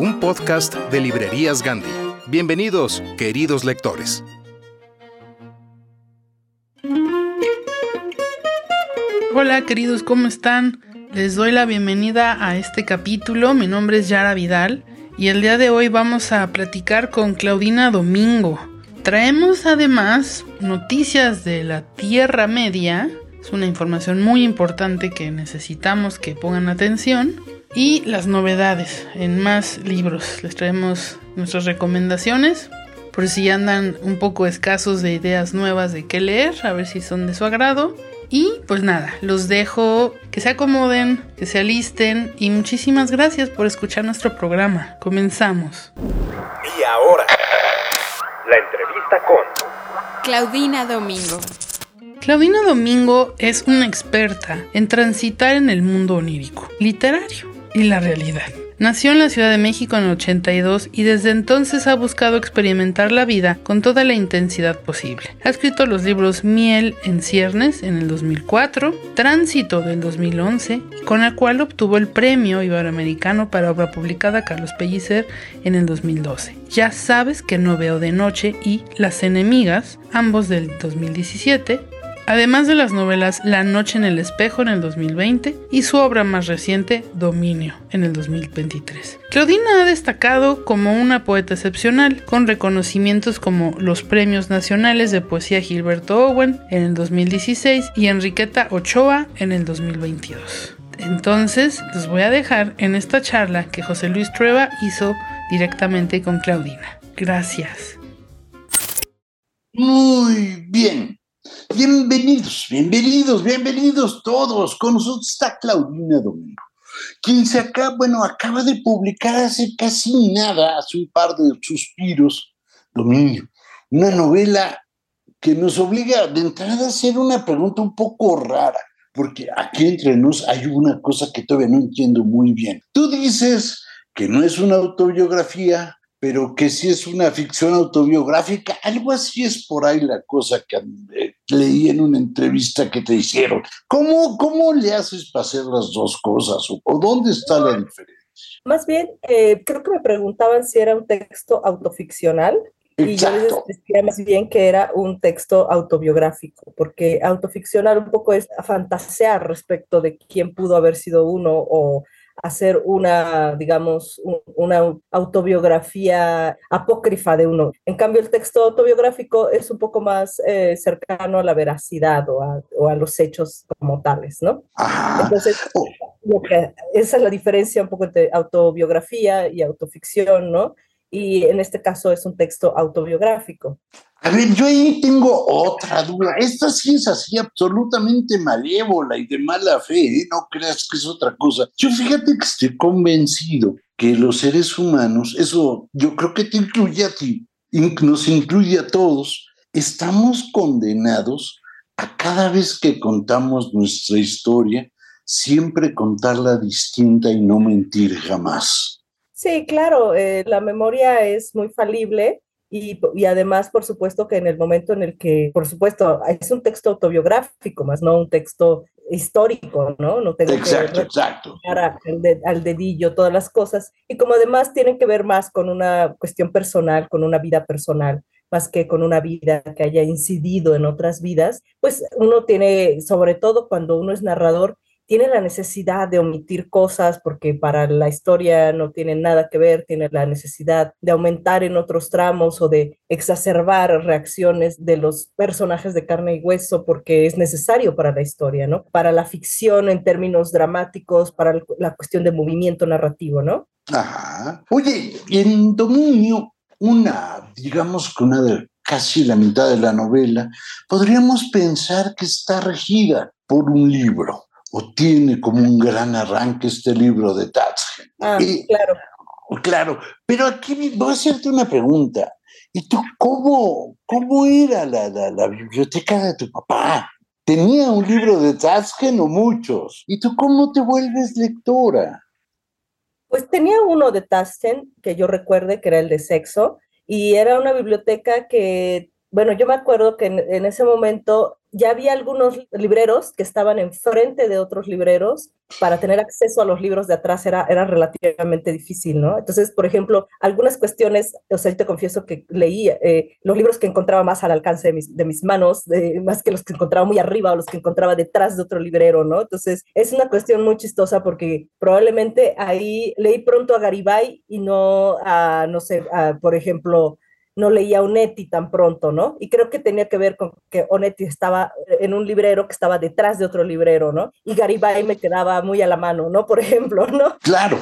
un podcast de Librerías Gandhi. Bienvenidos, queridos lectores. Hola queridos, ¿cómo están? Les doy la bienvenida a este capítulo. Mi nombre es Yara Vidal y el día de hoy vamos a platicar con Claudina Domingo. Traemos además noticias de la Tierra Media. Es una información muy importante que necesitamos que pongan atención. Y las novedades en más libros. Les traemos nuestras recomendaciones por si andan un poco escasos de ideas nuevas de qué leer, a ver si son de su agrado. Y pues nada, los dejo que se acomoden, que se alisten y muchísimas gracias por escuchar nuestro programa. Comenzamos. Y ahora, la entrevista con Claudina Domingo. Claudina Domingo es una experta en transitar en el mundo onírico, literario y la realidad. Nació en la Ciudad de México en el 82 y desde entonces ha buscado experimentar la vida con toda la intensidad posible. Ha escrito los libros Miel en ciernes en el 2004, Tránsito del 2011, con el cual obtuvo el Premio Iberoamericano para obra publicada Carlos Pellicer en el 2012. Ya sabes que no veo de noche y Las enemigas, ambos del 2017, además de las novelas La Noche en el Espejo en el 2020 y su obra más reciente Dominio en el 2023. Claudina ha destacado como una poeta excepcional, con reconocimientos como los Premios Nacionales de Poesía Gilberto Owen en el 2016 y Enriqueta Ochoa en el 2022. Entonces, los voy a dejar en esta charla que José Luis Trueba hizo directamente con Claudina. Gracias. Muy bien. Bienvenidos, bienvenidos, bienvenidos todos. Con nosotros está Claudina Domingo, quien se acaba, bueno, acaba de publicar hace casi nada, hace un par de suspiros, Domingo, una novela que nos obliga de entrada a hacer una pregunta un poco rara, porque aquí entre nos hay una cosa que todavía no entiendo muy bien. Tú dices que no es una autobiografía, pero que sí es una ficción autobiográfica, algo así es por ahí la cosa que eh, leí en una entrevista que te hicieron. ¿Cómo, cómo le haces para hacer las dos cosas o, o dónde está la diferencia? Más bien, eh, creo que me preguntaban si era un texto autoficcional y yo les Exacto. decía más bien que era un texto autobiográfico, porque autoficcional un poco es fantasear respecto de quién pudo haber sido uno o hacer una, digamos, un- una autobiografía apócrifa de uno. En cambio, el texto autobiográfico es un poco más eh, cercano a la veracidad o a, o a los hechos como tales, ¿no? Ajá. Entonces, Oh. lo que- esa es la diferencia un poco entre autobiografía y autoficción, ¿no? Y en este caso es un texto autobiográfico. A ver, yo ahí tengo otra duda. Esta sí es así absolutamente malévola y de mala fe, ¿eh? no creas que es otra cosa. Yo fíjate que estoy convencido que los seres humanos, eso yo creo que te incluye a ti, nos incluye a todos, estamos condenados a cada vez que contamos nuestra historia, siempre contarla distinta y no mentir jamás. Sí, claro, eh, la memoria es muy falible y, y, además, por supuesto, que en el momento en el que, por supuesto, es un texto autobiográfico, más no un texto histórico, ¿no? No tengo exacto, que exacto. Al, al, dedillo todas las cosas. Y como además tienen que ver más con una cuestión personal, con una vida personal, más que con una vida que haya incidido en otras vidas, pues uno tiene, sobre todo cuando uno es narrador, tiene la necesidad de omitir cosas porque para la historia no tiene nada que ver, tiene la necesidad de aumentar en otros tramos o de exacerbar reacciones de los personajes de carne y hueso porque es necesario para la historia, ¿no? Para la ficción en términos dramáticos, para la cuestión de movimiento narrativo, ¿no? Ajá. Oye, en Dominio, una, digamos que una de casi la mitad de la novela, podríamos pensar que está regida por un libro o tiene como un gran arranque este libro de Tatsgen. Ah, claro. Claro, pero aquí voy a hacerte una pregunta. ¿Y tú cómo, cómo era la, la, la biblioteca de tu papá? ¿Tenía un libro de Tatsgen o muchos? ¿Y tú cómo te vuelves lectora? Pues tenía uno de Tatsgen, que yo recuerde que era el de sexo, y era una biblioteca que, bueno, yo me acuerdo que en, en ese momento ya había algunos libreros que estaban enfrente de otros libreros. Para tener acceso a los libros de atrás era, era relativamente difícil, ¿no? Entonces, por ejemplo, algunas cuestiones, o sea, yo te confieso que leía eh, los libros que encontraba más al alcance de mis, de mis manos, más que los que encontraba muy arriba o los que encontraba detrás de otro librero, ¿no? Entonces, es una cuestión muy chistosa porque probablemente ahí leí pronto a Garibay y no a, no sé, a, por ejemplo, no leía Onetti tan pronto, ¿no? Y creo que tenía que ver con que Onetti estaba en un librero que estaba detrás de otro librero, ¿no? Y Garibay me quedaba muy a la mano, ¿no? Por ejemplo, ¿no? Claro.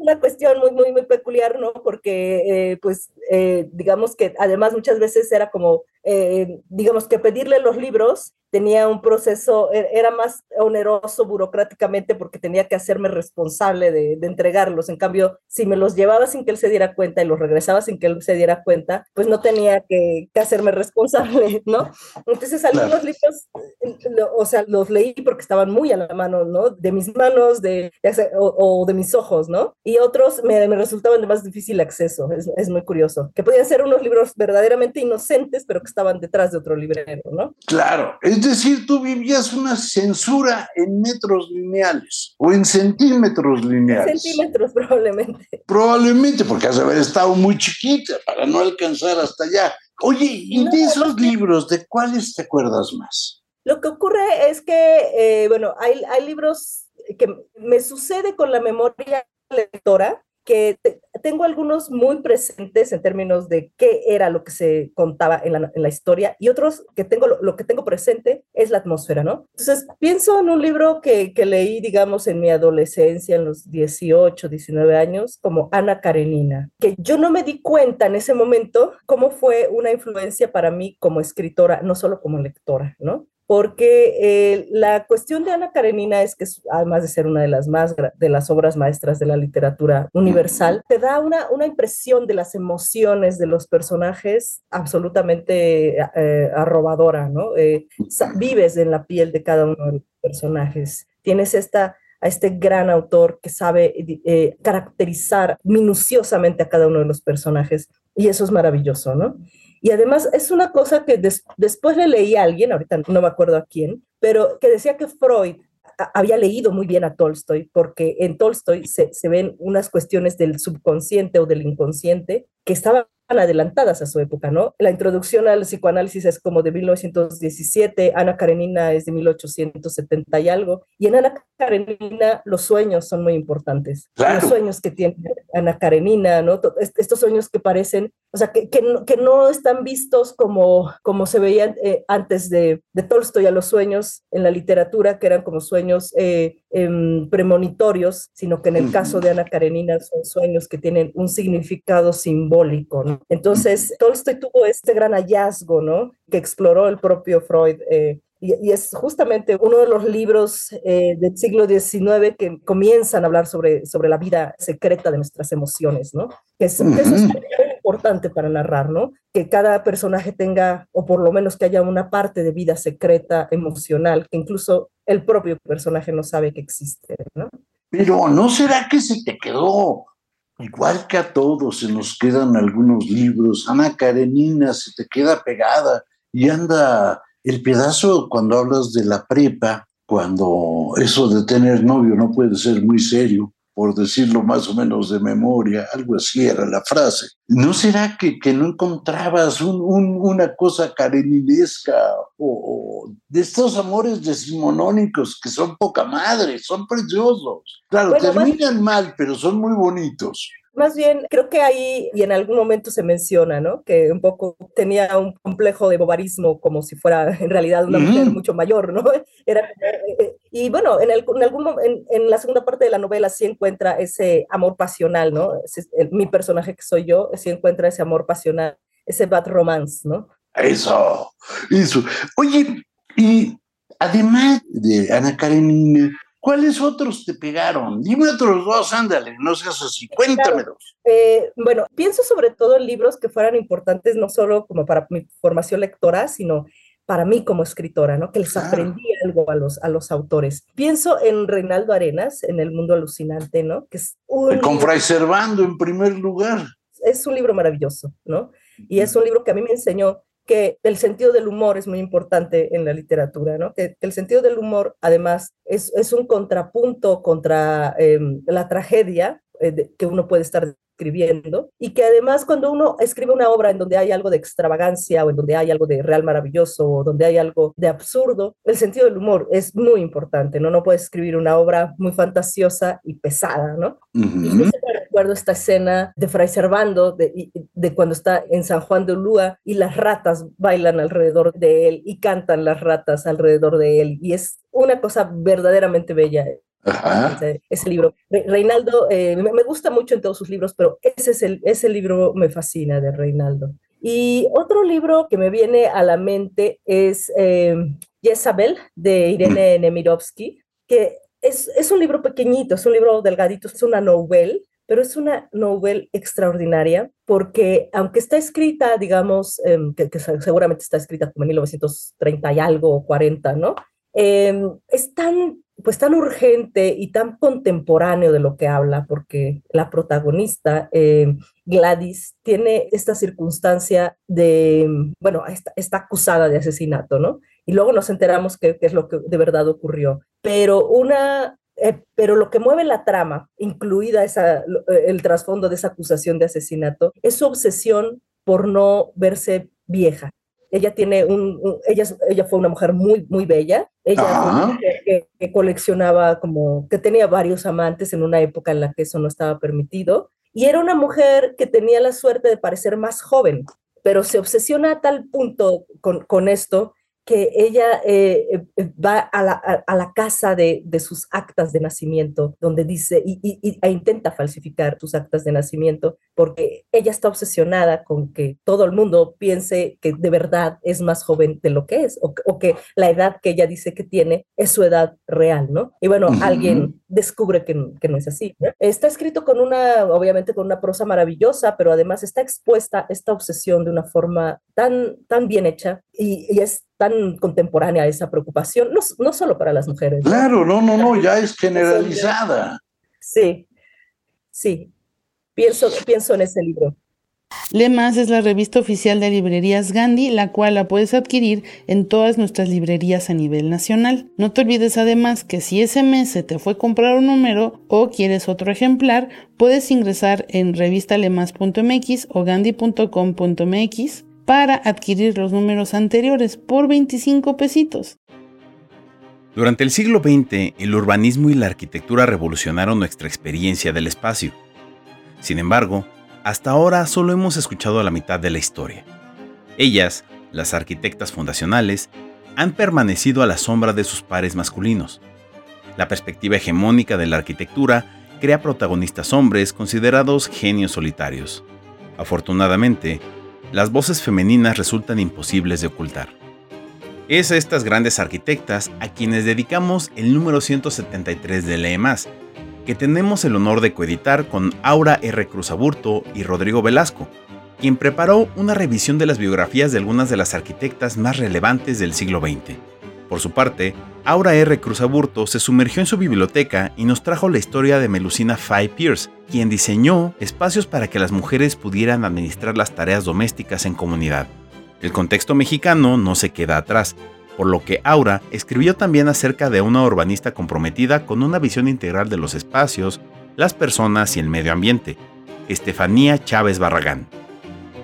Una cuestión muy, muy, muy peculiar, ¿no? Porque, eh, pues, eh, digamos que además muchas veces era como, eh, digamos que pedirle los libros tenía un proceso, e-, era más oneroso burocráticamente porque tenía que hacerme responsable de, de, entregarlos. En cambio, si me los llevaba sin que él se diera cuenta y los regresaba sin que él se diera cuenta, pues no tenía que, que hacerme responsable, ¿no? Entonces, algunos claro. libros, lo, o sea, los leí porque estaban muy a la mano, ¿no? De mis manos de, o, o de mis ojos, ¿no? Y otros me, me, resultaban de más difícil acceso. Es, es muy curioso. Que podían ser unos libros verdaderamente inocentes, pero que estaban detrás de otro librero, ¿no? Claro. Es decir, tú vivías una censura en metros lineales o en centímetros lineales. En centímetros, probablemente. Probablemente, porque has de haber estado muy chiquita para no alcanzar hasta allá. Oye, y de esos libros, ¿de cuáles te acuerdas más? Lo que ocurre es que, eh, bueno, hay, hay libros que me sucede con la memoria lectora que te, tengo algunos muy presentes en términos de qué era lo que se contaba en la, en la historia y otros que tengo, lo, lo, que tengo presente es la atmósfera, ¿no? Entonces, pienso en un libro que, que, leí, digamos, en mi adolescencia, en los 18, 19 años, como Ana Karenina, que yo no me di cuenta en ese momento cómo fue una influencia para mí como escritora, no solo como lectora, ¿no? Porque eh, la cuestión de Ana Karenina es que además de ser una de las más de las obras maestras de la literatura universal, te da una, una impresión de las emociones de los personajes absolutamente eh, arrobadora, ¿no? Eh, vives en la piel de cada uno de los personajes, tienes esta a este gran autor que sabe eh, caracterizar minuciosamente a cada uno de los personajes y eso es maravilloso, ¿no? Y además es una cosa que des después le leí a alguien, ahorita no me acuerdo a quién, pero que decía que Freud había leído muy bien a Tolstoy, porque en Tolstoy se, se, ven unas cuestiones del subconsciente o del inconsciente que estaban adelantadas a su época, ¿no? La introducción al psicoanálisis es como de 1917, Ana Karenina es de 1870 y algo, y en Ana Karenina los sueños son muy importantes. Claro. Los sueños que tiene Ana Karenina, ¿no? Estos sueños que parecen, o sea, que, que, no, que no están vistos como, como se veían eh, antes de, de, Tolstoy a los sueños en la literatura, que eran como sueños eh, eh, premonitorios, sino que en el caso de Ana Karenina son sueños que tienen un significado simbólico, ¿no? Entonces, Tolstoy tuvo este gran hallazgo, ¿no? Que exploró el propio Freud. Eh, y, y, es justamente uno de los libros eh, del siglo XIX que comienzan a hablar sobre, sobre la vida secreta de nuestras emociones, ¿no? Que, es, -huh. que eso es muy importante para narrar, ¿no? Que cada personaje tenga, o por lo menos que haya una parte de vida secreta, emocional, que incluso el propio personaje no sabe que existe, ¿no? Pero ¿no será que se te quedó igual que a todos, se nos quedan algunos libros. Ana Karenina se te queda pegada y anda el pedazo cuando hablas de la prepa, cuando eso de tener novio no puede ser muy serio, por decirlo más o menos de memoria, algo así era la frase. ¿No será que, que no encontrabas una cosa careninesca o, de estos amores decimonónicos que son poca madre, son preciosos? Claro, terminan mal, pero son muy bonitos. Más bien, creo que ahí, y en algún momento se menciona, ¿no? Que un poco tenía un complejo de bobarismo, como si fuera en realidad una mujer mucho mayor, ¿no? Era, eh, y bueno, en, el, en, algún, en, en, la segunda parte de la novela sí encuentra ese amor pasional, ¿no? mi personaje que soy yo, sí encuentra ese amor pasional, ese bad romance, ¿no? Eso, eso. Oye, y además de Ana Karenina, ¿Cuáles otros te pegaron? Dime otros dos, ándale, no seas así, cuéntame dos. Eh, bueno, pienso sobre todo en libros que fueran importantes no solo como para mi formación lectora, sino para mí como escritora, ¿no? Que les aprendí algo a los, a los autores. Pienso en Reinaldo Arenas, en El Mundo Alucinante, ¿no? Que es un Con Fray Servando en primer lugar. Es un libro maravilloso, ¿no? Y es un libro que a mí me enseñó que el sentido del humor es muy importante en la literatura, ¿no? Que, el sentido del humor, además, es, es un contrapunto contra em, la tragedia eh, que uno puede estar escribiendo y que además cuando uno escribe una obra en donde hay algo de extravagancia o en donde hay algo de real maravilloso o donde hay algo de absurdo, el sentido del humor es muy importante, ¿no? No puedes escribir una obra muy fantasiosa y pesada, ¿no? Y yo recuerdo esta escena de Fray Servando, de, de cuando está en San Juan de Ulúa y las ratas bailan alrededor de él y cantan las ratas alrededor de él y es una cosa verdaderamente bella ese, libro. Reinaldo, eh, me, gusta mucho en todos sus libros, pero ese, es el, ese libro me fascina de Reinaldo. Y otro libro que me viene a la mente es eh, Jezabel de Irene Nemirovsky, que es, es, un libro pequeñito, es un libro delgadito, es una novela, pero es una novela extraordinaria porque aunque está escrita, digamos, em, que, que, seguramente está escrita como en 1930 y algo, o 40, ¿no? Em, es tan pues tan urgente y tan contemporáneo de lo que habla, porque la protagonista, eh, Gladys, tiene esta circunstancia de, bueno, está, acusada de asesinato, ¿no? Y luego nos enteramos qué es lo que de verdad ocurrió. Pero una, eh, pero lo que mueve la trama, incluida esa, el trasfondo de esa acusación de asesinato, es su obsesión por no verse vieja. Ella tiene un, ella, ella fue una mujer muy, muy bella. Ella que, coleccionaba como, que tenía varios amantes en una época en la que eso no estaba permitido. Y era una mujer que tenía la suerte de parecer más joven, pero se obsesiona a tal punto con, con esto que ella eh, eh, va a la, a, la casa de, de, sus actas de nacimiento, donde dice, y, y, e intenta falsificar sus actas de nacimiento, porque ella está obsesionada con que todo el mundo piense que de verdad es más joven de lo que es, o, o que la edad que ella dice que tiene es su edad real, ¿no? Y bueno, alguien descubre que, que, no es así. Está escrito con una, obviamente con una prosa maravillosa, pero además está expuesta esta obsesión de una forma tan, tan bien hecha y, y es tan contemporánea esa preocupación, no, no solo para las mujeres. Claro, no, no, no, ya es generalizada. Sí, sí, pienso, pienso en ese libro. Lemas es la revista oficial de librerías Gandhi, la cual la puedes adquirir en todas nuestras librerías a nivel nacional. No te olvides además que si ese mes se te fue a comprar un número o quieres otro ejemplar, puedes ingresar en revistalemas.mx o gandhi.com.mx para adquirir los números anteriores por 25 pesitos. Durante el siglo XX, el urbanismo y la arquitectura revolucionaron nuestra experiencia del espacio. Sin embargo, hasta ahora solo hemos escuchado la mitad de la historia. Ellas, las arquitectas fundacionales, han permanecido a la sombra de sus pares masculinos. La perspectiva hegemónica de la arquitectura crea protagonistas hombres considerados genios solitarios. Afortunadamente, las voces femeninas resultan imposibles de ocultar. Es a estas grandes arquitectas a quienes dedicamos el número 173 de Lee que tenemos el honor de coeditar con Aura R. Cruz Aburto y Rodrigo Velasco, quien preparó una revisión de las biografías de algunas de las arquitectas más relevantes del siglo XX. Por su parte, Aura R. Cruz Aburto se sumergió en su biblioteca y nos trajo la historia de Melusina Five Pierce, quien diseñó espacios para que las mujeres pudieran administrar las tareas domésticas en comunidad. El contexto mexicano no se queda atrás, por lo que Aura escribió también acerca de una urbanista comprometida con una visión integral de los espacios, las personas y el medio ambiente, Estefanía Chávez Barragán.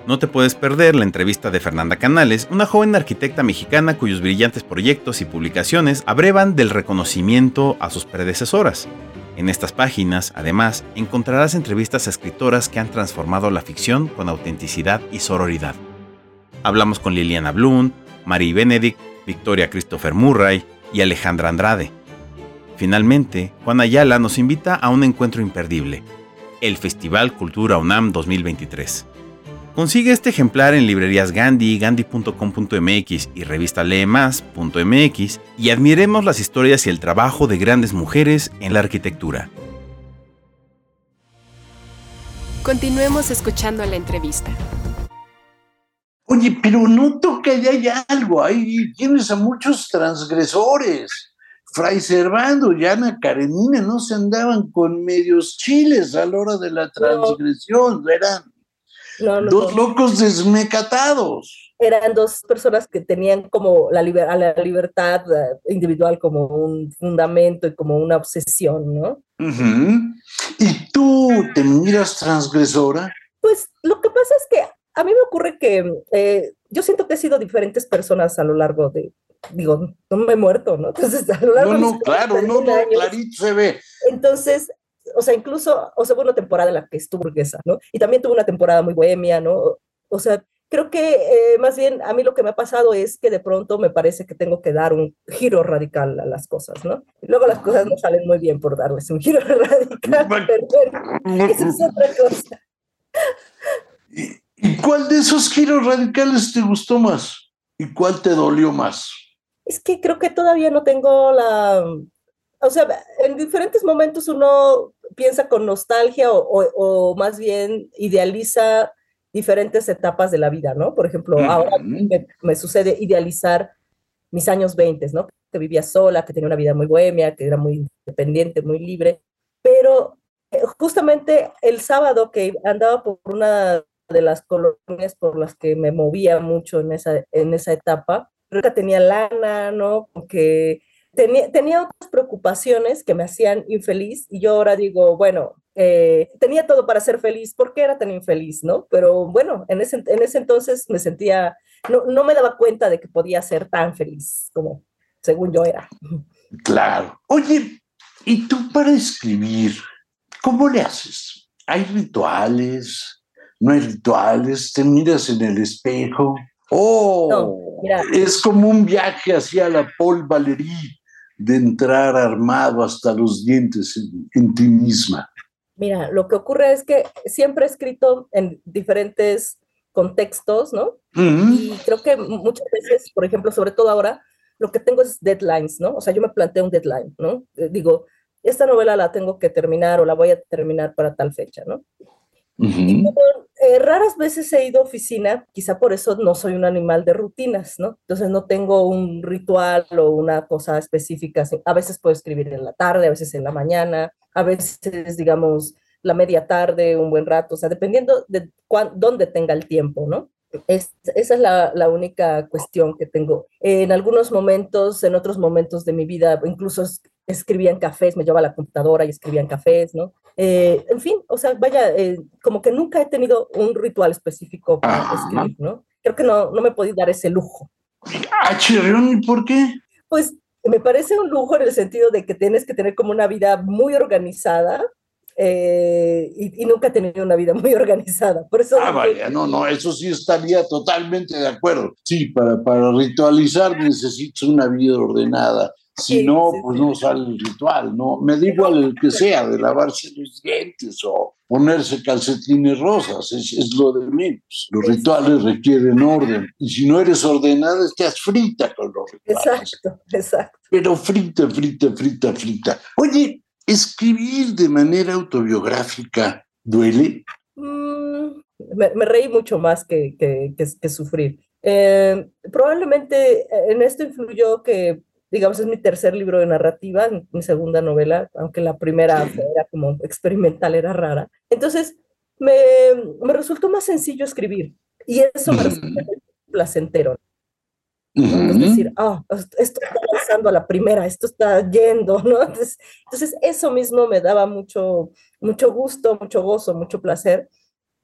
No te puedes perder la entrevista de Fernanda Canales, una joven arquitecta mexicana cuyos brillantes proyectos y publicaciones abrevan del reconocimiento a sus predecesoras. En estas páginas, además, encontrarás entrevistas a escritoras que han transformado la ficción con autenticidad y sororidad. Hablamos con Liliana Blum, Marie Benedict, Victoria Christopher Murray y Alejandra Andrade. Finalmente, Juan Ayala nos invita a un encuentro imperdible, el Festival Cultura UNAM 2023. Consigue este ejemplar en librerías Gandhi, gandhi.com.mx y revista leemas.mx y admiremos las historias y el trabajo de grandes mujeres en la arquitectura. Continuemos escuchando la entrevista. Oye, pero no toca ya hay algo, ahí tienes a muchos transgresores. Fray Servando y Ana Karenina no se andaban con medios chiles a la hora de la transgresión, eran dos locos desmecatados. Eran dos personas que tenían como la, la libertad eh, individual como un fundamento y como una obsesión, ¿no? ¿Y tú te miras transgresora? Pues lo que pasa es que a mí me ocurre que eh, yo siento que he sido diferentes personas a lo largo de, digo, no me he muerto, ¿no? Entonces, a lo largo no, no, claro, no, no, clarito se ve. Entonces, o sea, incluso, o sea, hubo una temporada en la que estuvo burguesa, ¿no? Y también tuvo una temporada muy bohemia, ¿no? O sea, creo que eh, más bien a mí lo que me ha pasado es que de pronto me parece que tengo que dar un giro radical a las cosas, ¿no? Y luego las cosas no salen muy bien por darles un giro radical, pero bueno, eso es otra cosa. ¿Y cuál de esos giros radicales te gustó más? ¿Y cuál te dolió más? Es que creo que todavía no tengo la... O sea, en diferentes momentos uno piensa con nostalgia o, más bien idealiza diferentes etapas de la vida, ¿no? Por ejemplo, ahora me, sucede idealizar mis años 20, ¿no? Que vivía sola, que tenía una vida muy bohemia, que era muy independiente, muy libre, pero eh, justamente el sábado que andaba por una de las colonias por las que me movía mucho en esa, en esa etapa. Nunca tenía lana, ¿no? Porque tenía, tenía otras preocupaciones que me hacían infeliz y yo ahora digo, bueno, eh, tenía todo para ser feliz, ¿por qué era tan infeliz, no? Pero bueno, en ese, en ese entonces me sentía, no, no me daba cuenta de que podía ser tan feliz como según yo era. Claro. Oye, ¿y tú para escribir, cómo le haces? ¿Hay rituales? no hay rituales, te miras en el espejo. Oh, es como un viaje hacia la Paul Valéry de entrar armado hasta los dientes en, ti misma. Mira, lo que ocurre es que siempre he escrito en diferentes contextos, ¿no? Y creo que muchas veces, por ejemplo, sobre todo ahora, lo que tengo es deadlines, ¿no? O sea, yo me planteo un deadline, ¿no? Eh, digo, esta novela la tengo que terminar o la voy a terminar para tal fecha, ¿no? Eh, raras veces he ido a oficina, quizá por eso no soy un animal de rutinas, ¿no? Entonces no tengo un ritual o una cosa específica. A veces puedo escribir en la tarde, a veces en la mañana, a veces, digamos, la media tarde, un buen rato, o sea, dependiendo de dónde tenga el tiempo, ¿no? esa es la, la, única cuestión que tengo. En algunos momentos, en otros momentos de mi vida, incluso escribía en cafés, me llevaba la computadora y escribía en cafés, ¿no? Eh, en fin, o sea, vaya, eh, como que nunca he tenido un ritual específico para escribir, ¿no? Creo que no, no me podía dar ese lujo. Ah, ¿y por qué? Pues me parece un lujo en el sentido de que tienes que tener como una vida muy organizada, eh, y, nunca he tenido una vida muy organizada. Por eso ah, vaya, no, no, eso sí estaría totalmente de acuerdo. Sí, para, para ritualizar necesitas una vida ordenada. Si no, pues no sale el ritual, ¿no? Me da igual el que sea, de lavarse los dientes o ponerse calcetines rosas, es, lo de menos. Los rituales requieren orden. Y si no eres ordenada, estás frita con los rituales. Exacto, exacto. Pero frita, frita, frita, frita. Oye, ¿escribir de manera autobiográfica duele? Mm, me, reí mucho más que, que, que, sufrir. Eh, probablemente en esto influyó que digamos, es mi tercer libro de narrativa, mi segunda novela, aunque la primera era como experimental, era rara. Entonces, me, me resultó más sencillo escribir y eso me resulta placentero. Es decir, oh, esto está pasando a la primera, esto está yendo, ¿no? Entonces, entonces, eso mismo me daba mucho, mucho gusto, mucho gozo, mucho placer.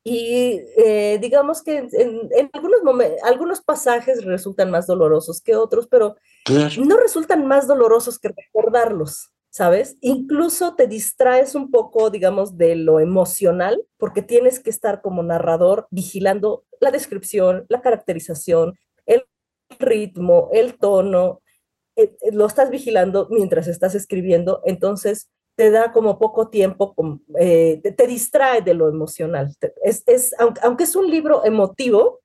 Y eh, digamos que en, algunos, momentos, algunos pasajes resultan más dolorosos que otros, pero no resultan más dolorosos que recordarlos, ¿sabes? Incluso te distraes un poco, digamos, de lo emocional, porque tienes que estar como narrador vigilando la descripción, la caracterización, el ritmo, el tono, eh, eh, lo estás vigilando mientras estás escribiendo, entonces te da como poco tiempo, eh, te, distrae de lo emocional. Es, es aunque, es un libro emotivo,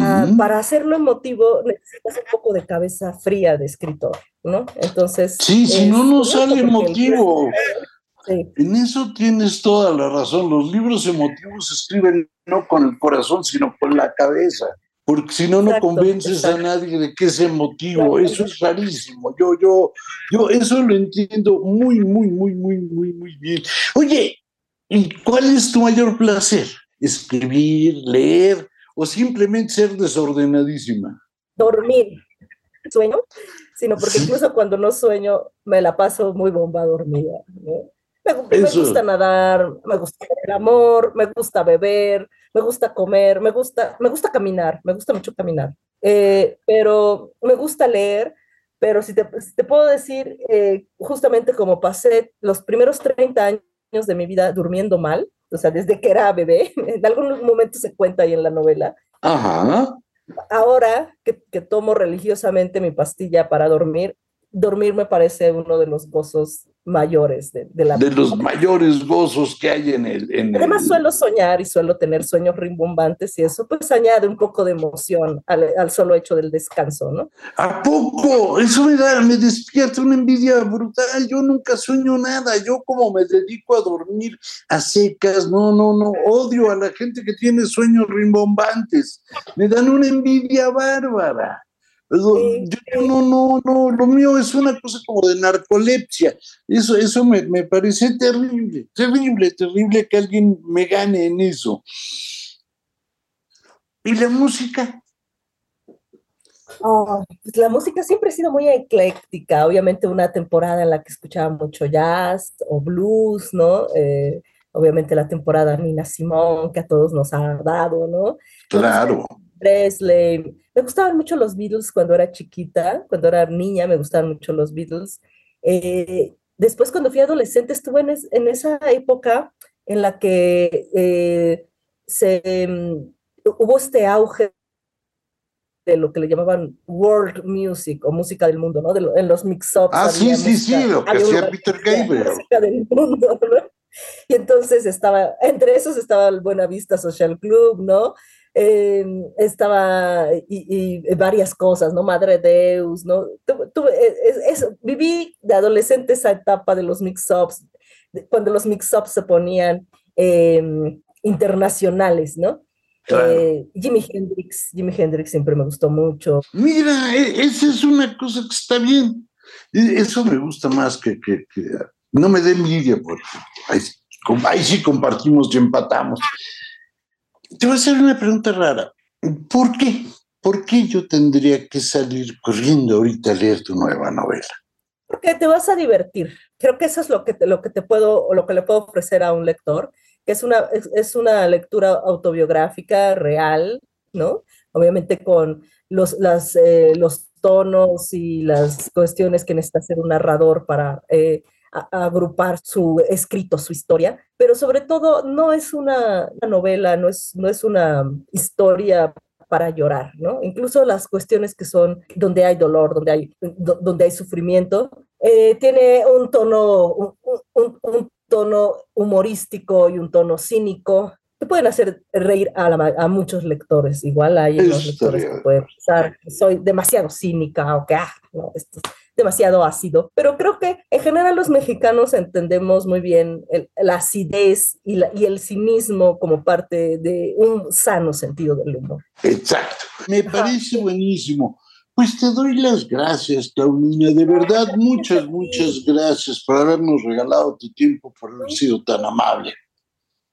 ah, para hacerlo emotivo necesitas un poco de cabeza fría de escritor, ¿no? Entonces... Sí, si no, no sale emotivo. En eso tienes toda la razón. Los libros emotivos se escriben no con el corazón, sino con la cabeza porque si no, no convences a nadie de que es emotivo. Eso es rarísimo. Yo, yo, yo eso lo entiendo muy, muy, muy, muy, muy, muy bien. Oye, ¿y cuál es tu mayor placer? ¿Escribir, leer o simplemente ser desordenadísima? Dormir. ¿Sueño? Sino porque incluso cuando no sueño, me la paso muy bomba dormida. Me, me gusta nadar, me gusta el amor, me gusta beber, me gusta comer, me gusta, me gusta caminar, me gusta mucho caminar, eh, pero me gusta leer, pero si te, te puedo decir, eh, justamente como pasé los primeros 30 años de mi vida durmiendo mal, o sea, desde que era bebé, en algún momento se cuenta ahí en la novela. Ajá. Ahora que, que tomo religiosamente mi pastilla para dormir, dormir me parece uno de los gozos mayores de, la de los mayores gozos que hay en el en además suelo soñar y suelo tener sueños rimbombantes y eso pues añade un poco de emoción al, solo hecho del descanso no a poco eso me da me despierta una envidia brutal. Yo nunca sueño nada. Yo como me dedico a dormir a secas no no no. Odio a la gente que tiene sueños rimbombantes. Me dan una envidia bárbara no, no, no, lo mío es una cosa como de narcolepsia. Eso, eso me, me parece terrible, terrible, terrible que alguien me gane en eso. ¿Y la música? Oh, pues la música siempre ha sido muy ecléctica, obviamente una temporada en la que escuchaba mucho jazz o blues, ¿no? Eh, obviamente la temporada Nina Simón, que a todos nos ha dado, ¿no? Claro. Presley. Me gustaban mucho los Beatles cuando era chiquita, cuando era niña me gustaban mucho los Beatles. Eh, después cuando fui adolescente estuve en, esa época en la que eh, se, mm, hubo este auge de lo que le llamaban world music o música del mundo, ¿no? en los mix-ups. Ah, sí, sí, sí, lo que hacía Peter Gabriel. Música del mundo, Y entonces estaba, entre esos estaba el Buena Vista Social Club, ¿no? Eh, estaba y, varias cosas, ¿no? Madre Deus, ¿no? Tuve, eso, viví de adolescente esa etapa de los mix-ups, cuando los mix-ups se ponían em, internacionales, ¿no? Eh, Jimi Hendrix, Jimi Hendrix siempre me gustó mucho. Mira, e, esa es una cosa que está bien. E, eso me gusta más que, que, que no me dé envidia, porque ahí, ahí sí compartimos y empatamos. Te voy a hacer una pregunta rara. ¿Por qué? ¿Por qué yo tendría que salir corriendo ahorita a leer tu nueva novela? Porque te vas a divertir. Creo que eso es lo que te, lo que te puedo, lo que le puedo ofrecer a un lector, que es una, es, una lectura autobiográfica real, ¿no? Obviamente con los, eh, los tonos y las cuestiones que necesita hacer un narrador para eh, agrupar su escrito, su historia, pero sobre todo no es una, novela, no es, no es una historia para llorar, ¿no? Incluso las cuestiones que son donde hay dolor, donde hay, donde hay sufrimiento, eh, tiene un tono, un, tono humorístico y un tono cínico que pueden hacer reír a, muchos lectores. Igual hay los lectores que pueden pensar que soy demasiado cínica o que, ah, no, esto, demasiado ácido, pero creo que en general los mexicanos entendemos muy bien la acidez y, y, el cinismo como parte de un sano sentido del humor. Exacto, me parece buenísimo. Pues te doy las gracias, Claudina. De verdad, muchas, muchas gracias por habernos regalado tu tiempo, por haber sido tan amable.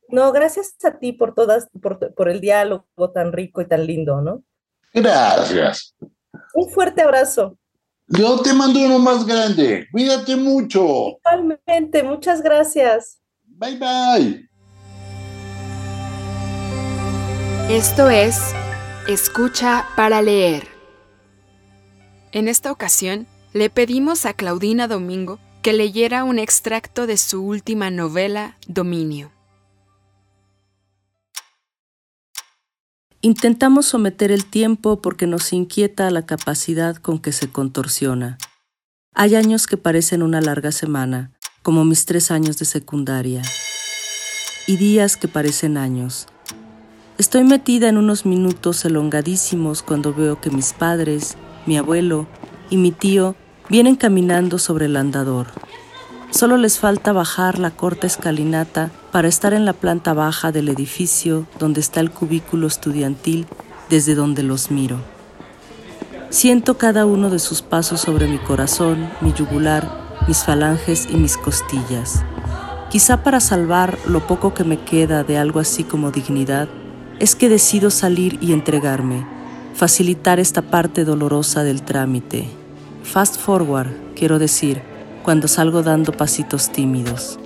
No, gracias a ti por todas, por, por el diálogo tan rico y tan lindo, ¿no? Gracias. Un fuerte abrazo. Yo te mando uno más grande. Cuídate mucho. Igualmente, muchas gracias. Bye bye. Esto es Escucha para leer. En esta ocasión, le pedimos a Claudina Domingo que leyera un extracto de su última novela, Dominio. Intentamos someter el tiempo porque nos inquieta la capacidad con que se contorsiona. Hay años que parecen una larga semana, como mis tres años de secundaria, y días que parecen años. Estoy metida en unos minutos elongadísimos cuando veo que mis padres, mi abuelo y mi tío vienen caminando sobre el andador. Solo les falta bajar la corta escalinata para estar en la planta baja del edificio donde está el cubículo estudiantil desde donde los miro. Siento cada uno de sus pasos sobre mi corazón, mi yugular, mis falanges y mis costillas. Quizá para salvar lo poco que me queda de algo así como dignidad, es que decido salir y entregarme, facilitar esta parte dolorosa del trámite. Fast forward, quiero decir, cuando salgo dando pasitos tímidos.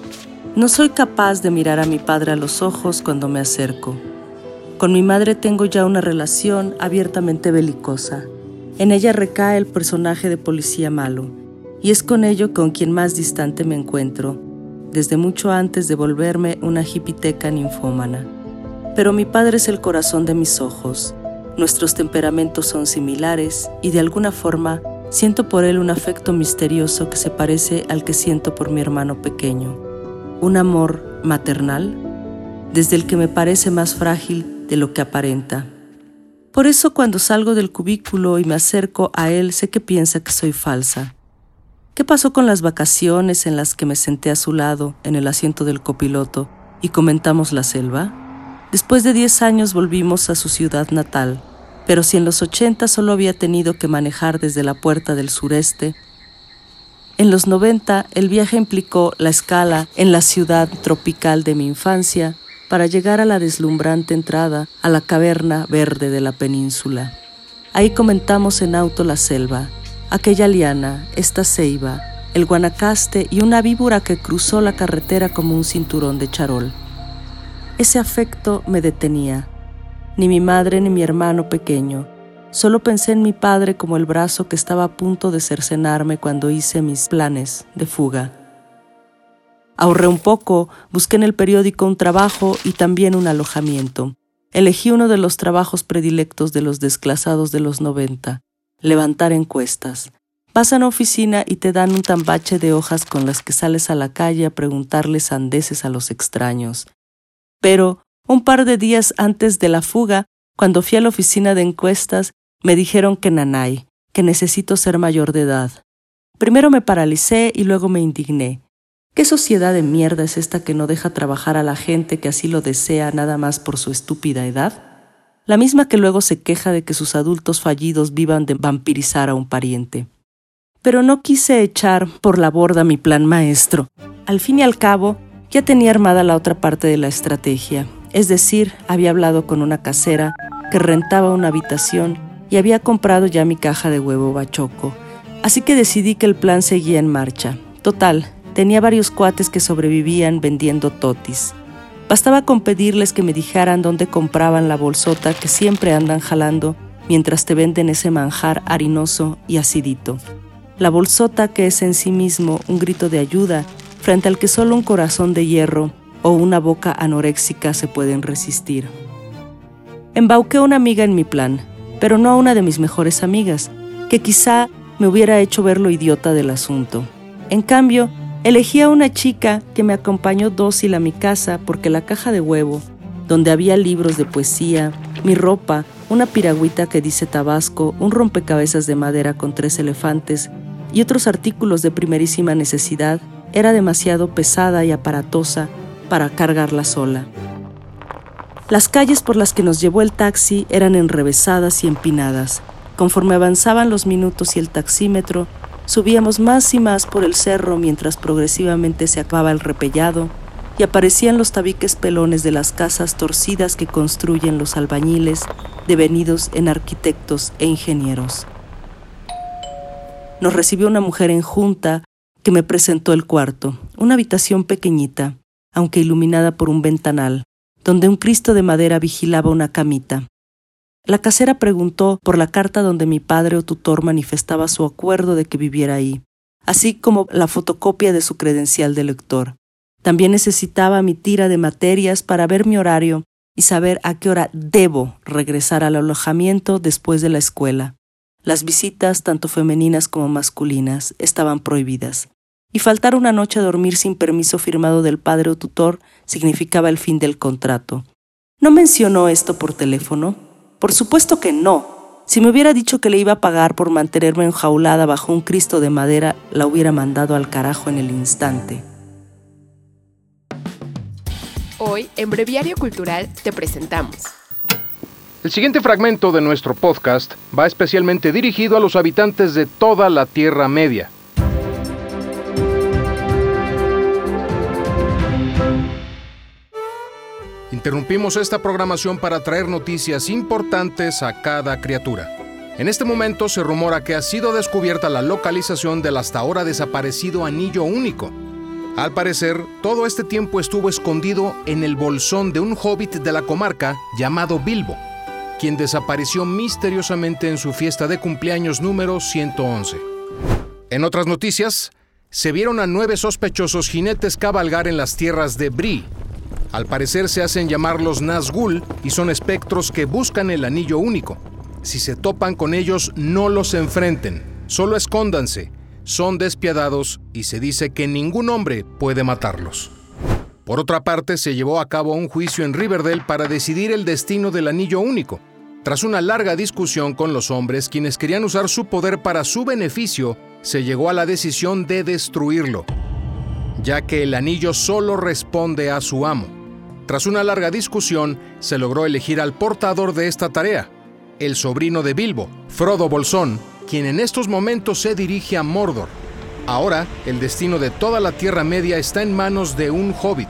No soy capaz de mirar a mi padre a los ojos cuando me acerco. Con mi madre tengo ya una relación abiertamente belicosa. En ella recae el personaje de policía malo, y es con ello con quien más distante me encuentro, desde mucho antes de volverme una jipiteca ninfómana. Pero mi padre es el corazón de mis ojos. Nuestros temperamentos son similares y de alguna forma Siento por él un afecto misterioso que se parece al que siento por mi hermano pequeño, un amor maternal, desde el que me parece más frágil de lo que aparenta. Por eso cuando salgo del cubículo y me acerco a él sé que piensa que soy falsa. ¿Qué pasó con las vacaciones en las que me senté a su lado en el asiento del copiloto y comentamos la selva? Después de diez años volvimos a su ciudad natal pero si en los 80 solo había tenido que manejar desde la puerta del sureste, en los 90 el viaje implicó la escala en la ciudad tropical de mi infancia para llegar a la deslumbrante entrada a la caverna verde de la península. Ahí comentamos en auto la selva, aquella liana, esta ceiba, el guanacaste y una víbora que cruzó la carretera como un cinturón de charol. Ese afecto me detenía ni mi madre ni mi hermano pequeño. Solo pensé en mi padre como el brazo que estaba a punto de cercenarme cuando hice mis planes de fuga. Ahorré un poco, busqué en el periódico un trabajo y también un alojamiento. Elegí uno de los trabajos predilectos de los desclasados de los 90, levantar encuestas. Vas a una oficina y te dan un tambache de hojas con las que sales a la calle a preguntarles andeses a los extraños. Pero un par de días antes de la fuga, cuando fui a la oficina de encuestas, me dijeron que nanay, que necesito ser mayor de edad. Primero me paralicé y luego me indigné. ¿Qué sociedad de mierda es esta que no deja trabajar a la gente que así lo desea nada más por su estúpida edad? La misma que luego se queja de que sus adultos fallidos vivan de vampirizar a un pariente. Pero no quise echar por la borda mi plan maestro. Al fin y al cabo, ya tenía armada la otra parte de la estrategia, es decir, había hablado con una casera que rentaba una habitación y había comprado ya mi caja de huevo bachoco. Así que decidí que el plan seguía en marcha. Total, tenía varios cuates que sobrevivían vendiendo totis. Bastaba con pedirles que me dijeran dónde compraban la bolsota que siempre andan jalando mientras te venden ese manjar harinoso y acidito. La bolsota que es en sí mismo un grito de ayuda frente al que solo un corazón de hierro o una boca anoréxica se pueden resistir. Embauqué a una amiga en mi plan, pero no a una de mis mejores amigas, que quizá me hubiera hecho ver lo idiota del asunto. En cambio, elegí a una chica que me acompañó dócil a mi casa porque la caja de huevo, donde había libros de poesía, mi ropa, una piragüita que dice Tabasco, un rompecabezas de madera con tres elefantes y otros artículos de primerísima necesidad, era demasiado pesada y aparatosa para cargarla sola. Las calles por las que nos llevó el taxi eran enrevesadas y empinadas. Conforme avanzaban los minutos y el taxímetro, subíamos más y más por el cerro mientras progresivamente se acababa el repellado y aparecían los tabiques pelones de las casas torcidas que construyen los albañiles, devenidos en arquitectos e ingenieros. Nos recibió una mujer en junta que me presentó el cuarto, una habitación pequeñita, aunque iluminada por un ventanal, donde un Cristo de madera vigilaba una camita. La casera preguntó por la carta donde mi padre o tutor manifestaba su acuerdo de que viviera ahí, así como la fotocopia de su credencial de lector. También necesitaba mi tira de materias para ver mi horario y saber a qué hora debo regresar al alojamiento después de la escuela. Las visitas, tanto femeninas como masculinas, estaban prohibidas, y faltar una noche a dormir sin permiso firmado del padre o tutor significaba el fin del contrato. ¿No mencionó esto por teléfono? Por supuesto que no. Si me hubiera dicho que le iba a pagar por mantenerme enjaulada bajo un Cristo de madera, la hubiera mandado al carajo en el instante. Hoy, en Breviario Cultural, te presentamos. El siguiente fragmento de nuestro podcast va especialmente dirigido a los habitantes de toda la Tierra Media. Interrumpimos esta programación para traer noticias importantes a cada criatura. En este momento se rumora que ha sido descubierta la localización del hasta ahora desaparecido anillo único. Al parecer, todo este tiempo estuvo escondido en el bolsón de un hobbit de la comarca llamado Bilbo, quien desapareció misteriosamente en su fiesta de cumpleaños número 111. En otras noticias, se vieron a nueve sospechosos jinetes cabalgar en las tierras de Bree, al parecer se hacen llamar los Nazgûl y son espectros que buscan el anillo único. Si se topan con ellos, no los enfrenten, solo escóndanse. Son despiadados y se dice que ningún hombre puede matarlos. Por otra parte, se llevó a cabo un juicio en Riverdale para decidir el destino del anillo único. Tras una larga discusión con los hombres, quienes querían usar su poder para su beneficio, se llegó a la decisión de destruirlo, ya que el anillo solo responde a su amo. Tras una larga discusión, se logró elegir al portador de esta tarea, el sobrino de Bilbo, Frodo Bolsón, quien en estos momentos se dirige a Mordor. Ahora, el destino de toda la Tierra Media está en manos de un hobbit.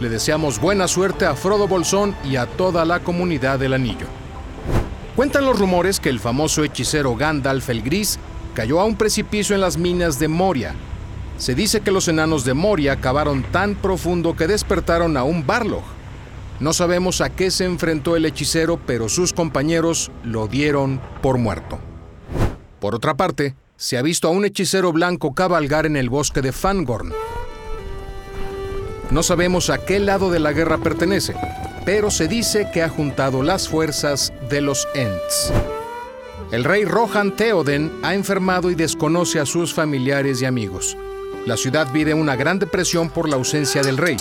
Le deseamos buena suerte a Frodo Bolsón y a toda la comunidad del Anillo. Cuentan los rumores que el famoso hechicero Gandalf el Gris cayó a un precipicio en las minas de Moria. Se dice que los enanos de Moria cavaron tan profundo que despertaron a un Barlog, no sabemos a qué se enfrentó el hechicero, pero sus compañeros lo dieron por muerto. Por otra parte, se ha visto a un hechicero blanco cabalgar en el bosque de Fangorn. No sabemos a qué lado de la guerra pertenece, pero se dice que ha juntado las fuerzas de los Ents. El rey Rohan Theoden ha enfermado y desconoce a sus familiares y amigos. La ciudad vive una gran depresión por la ausencia del rey,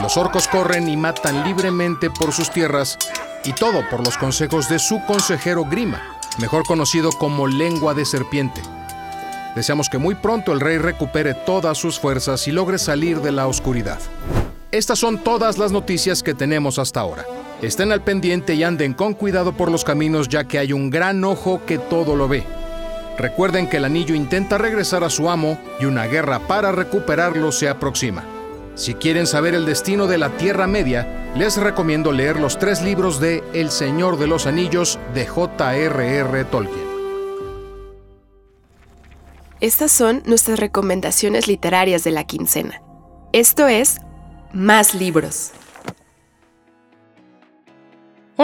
los orcos corren y matan libremente por sus tierras, y todo por los consejos de su consejero Grima, mejor conocido como lengua de serpiente. Deseamos que muy pronto el rey recupere todas sus fuerzas y logre salir de la oscuridad. Estas son todas las noticias que tenemos hasta ahora. Estén al pendiente y anden con cuidado por los caminos ya que hay un gran ojo que todo lo ve. Recuerden que el anillo intenta regresar a su amo y una guerra para recuperarlo se aproxima. Si quieren saber el destino de la Tierra Media, les recomiendo leer los tres libros de El Señor de los Anillos de J.R.R. Tolkien. Estas son nuestras recomendaciones literarias de la quincena. Esto es Más Libros.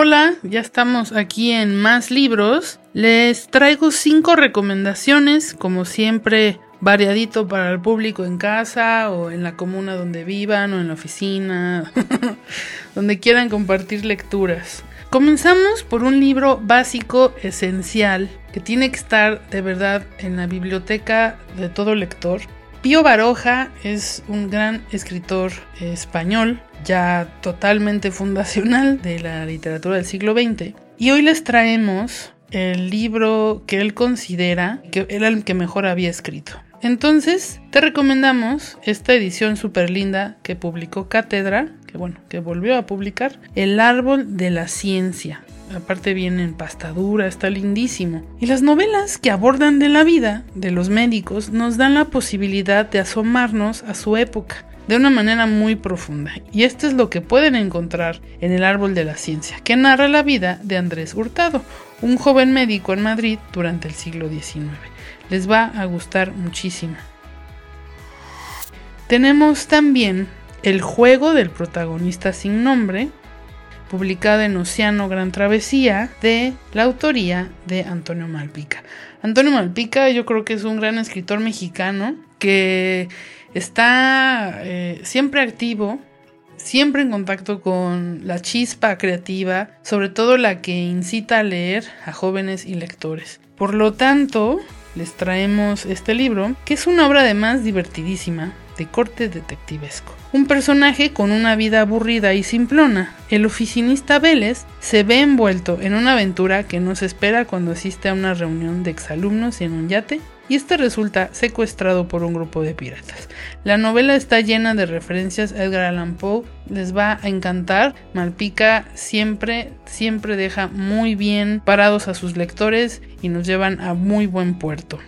Hola, ya estamos aquí en Más Libros. Les traigo cinco recomendaciones, como siempre variadito para el público en casa o en la comuna donde vivan o en la oficina, donde quieran compartir lecturas. Comenzamos por un libro básico esencial que tiene que estar de verdad en la biblioteca de todo lector. Pío Baroja es un gran escritor español, ya totalmente fundacional de la literatura del siglo XX. Y hoy les traemos el libro que él considera que era el que mejor había escrito. Entonces, te recomendamos esta edición súper linda que publicó Cátedra, que bueno, que volvió a publicar, El árbol de la ciencia. aparte viene en pastadura, está lindísimo. Y las novelas que abordan de la vida de los médicos nos dan la posibilidad de asomarnos a su época de una manera muy profunda. Y esto es lo que pueden encontrar en El Árbol de la Ciencia, que narra la vida de Andrés Hurtado, un joven médico en Madrid durante el siglo XIX. Les va a gustar muchísimo. Tenemos también El juego del protagonista sin nombre, publicado en Océano Gran Travesía, de la autoría de Antonio Malpica. Antonio Malpica yo creo que es un gran escritor mexicano que está eh, siempre activo, siempre en contacto con la chispa creativa, sobre todo la que incita a leer a jóvenes y lectores. Por lo tanto, les traemos este libro, que es una obra además divertidísima, de corte detectivesco. Un personaje con una vida aburrida y simplona. El oficinista Vélez se ve envuelto en una aventura que no se espera cuando asiste a una reunión de exalumnos en un yate y este resulta secuestrado por un grupo de piratas. La novela está llena de referencias a Edgar Allan Poe, les va a encantar. Malpica siempre, siempre deja muy bien parados a sus lectores y nos llevan a muy buen puerto.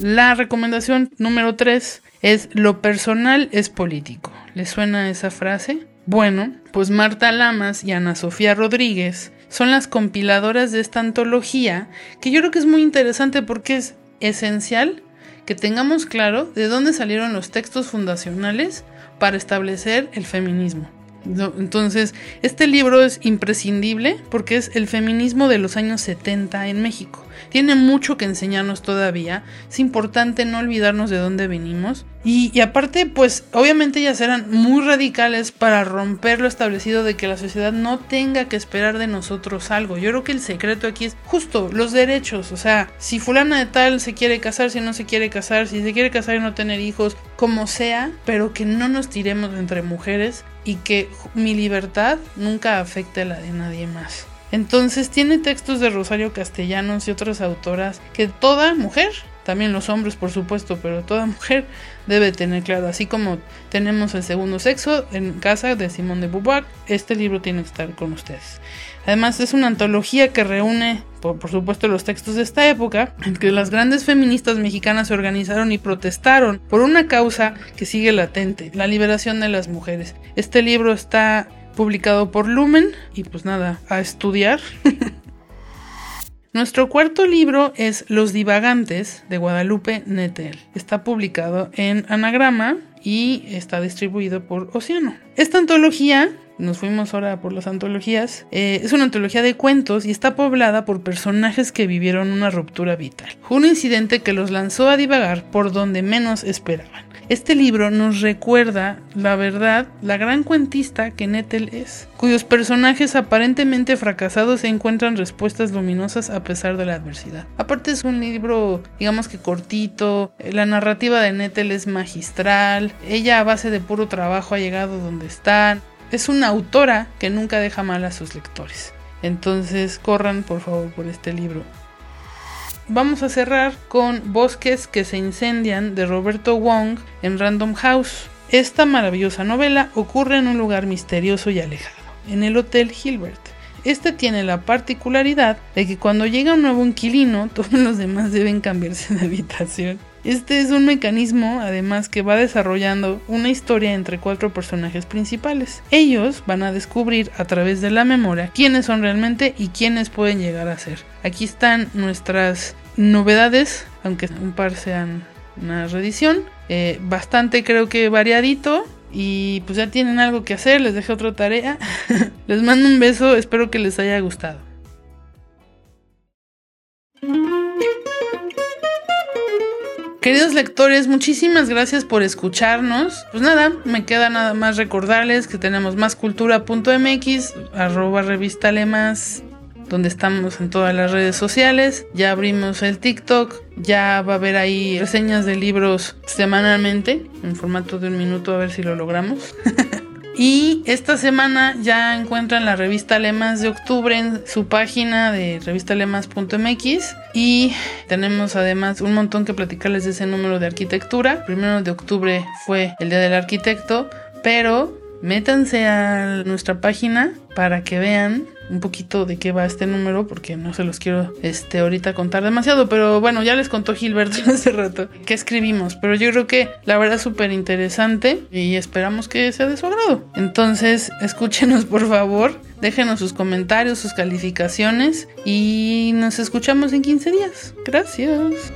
La recomendación número 3 es lo personal es político. ¿Les suena esa frase? Bueno, pues Marta Lamas y Ana Sofía Rodríguez son las compiladoras de esta antología, que yo creo que es muy interesante porque es esencial que tengamos claro de dónde salieron los textos fundacionales para establecer el feminismo. Entonces, este libro es imprescindible porque es el feminismo de los años 70 en México. Tiene mucho que enseñarnos todavía. Es importante no olvidarnos de dónde venimos. Y, aparte, pues obviamente ellas eran muy radicales para romper lo establecido de que la sociedad no tenga que esperar de nosotros algo. Yo creo que el secreto aquí es justo los derechos. O sea, si fulana de tal se quiere casar, si no se quiere casar, si se quiere casar y no tener hijos, como sea, pero que no nos tiremos entre mujeres y que mi libertad nunca afecte a la de nadie más. Entonces tiene textos de Rosario Castellanos y otras autoras que toda mujer, también los hombres por supuesto, pero toda mujer debe tener claro. Así como tenemos el segundo sexo en casa de Simón de Beauvoir, este libro tiene que estar con ustedes. Además es una antología que reúne, por, por, supuesto, los textos de esta época, en que las grandes feministas mexicanas se organizaron y protestaron por una causa que sigue latente, la liberación de las mujeres. Este libro está publicado por Lumen y pues nada, a estudiar. Nuestro cuarto libro es Los Divagantes de Guadalupe Nettel. Está publicado en Anagrama y está distribuido por Océano. Esta antología nos fuimos ahora por las antologías, eh, es una antología de cuentos y está poblada por personajes que vivieron una ruptura vital. Un incidente que los lanzó a divagar por donde menos esperaban. Este libro nos recuerda, la verdad, la gran cuentista que Nettel es, cuyos personajes aparentemente fracasados encuentran respuestas luminosas a pesar de la adversidad. Aparte es un libro, digamos que cortito, la narrativa de Nettel es magistral, ella a base de puro trabajo ha llegado donde está, es una autora que nunca deja mal a sus lectores. Entonces corran por favor por este libro. Vamos a cerrar con Bosques que se incendian de Roberto Wong en Random House. Esta maravillosa novela ocurre en un lugar misterioso y alejado, en el Hotel Hilbert. Este tiene la particularidad de que cuando llega un nuevo inquilino, todos los demás deben cambiarse de habitación. Este es un mecanismo, además, que va desarrollando una historia entre cuatro personajes principales. Ellos van a descubrir a través de la memoria quiénes son realmente y quiénes pueden llegar a ser. Aquí están nuestras novedades, aunque un par sean una reedición. Eh, bastante creo que variadito. Y pues ya tienen algo que hacer, les dejo otra tarea. les mando un beso, espero que les haya gustado. Queridos lectores, muchísimas gracias por escucharnos. Pues nada, me queda nada más recordarles que tenemos máscultura.mx, arroba revista Lemas, donde estamos en todas las redes sociales. Ya abrimos el TikTok, ya va a haber ahí reseñas de libros semanalmente, en formato de un minuto, a ver si lo logramos. Y esta semana ya encuentran la revista Lemas de octubre en su página de revistalemas.mx y tenemos además un montón que platicarles de ese número de arquitectura. primero de octubre fue el Día del Arquitecto, pero métanse a nuestra página para que vean un poquito de qué va este número, porque no se los quiero este, ahorita contar demasiado, pero bueno, ya les contó Gilberto hace rato qué escribimos, pero yo creo que la verdad es súper interesante y esperamos que sea de su agrado. Entonces, escúchenos por favor, déjenos sus comentarios, sus calificaciones y nos escuchamos en 15 días. Gracias.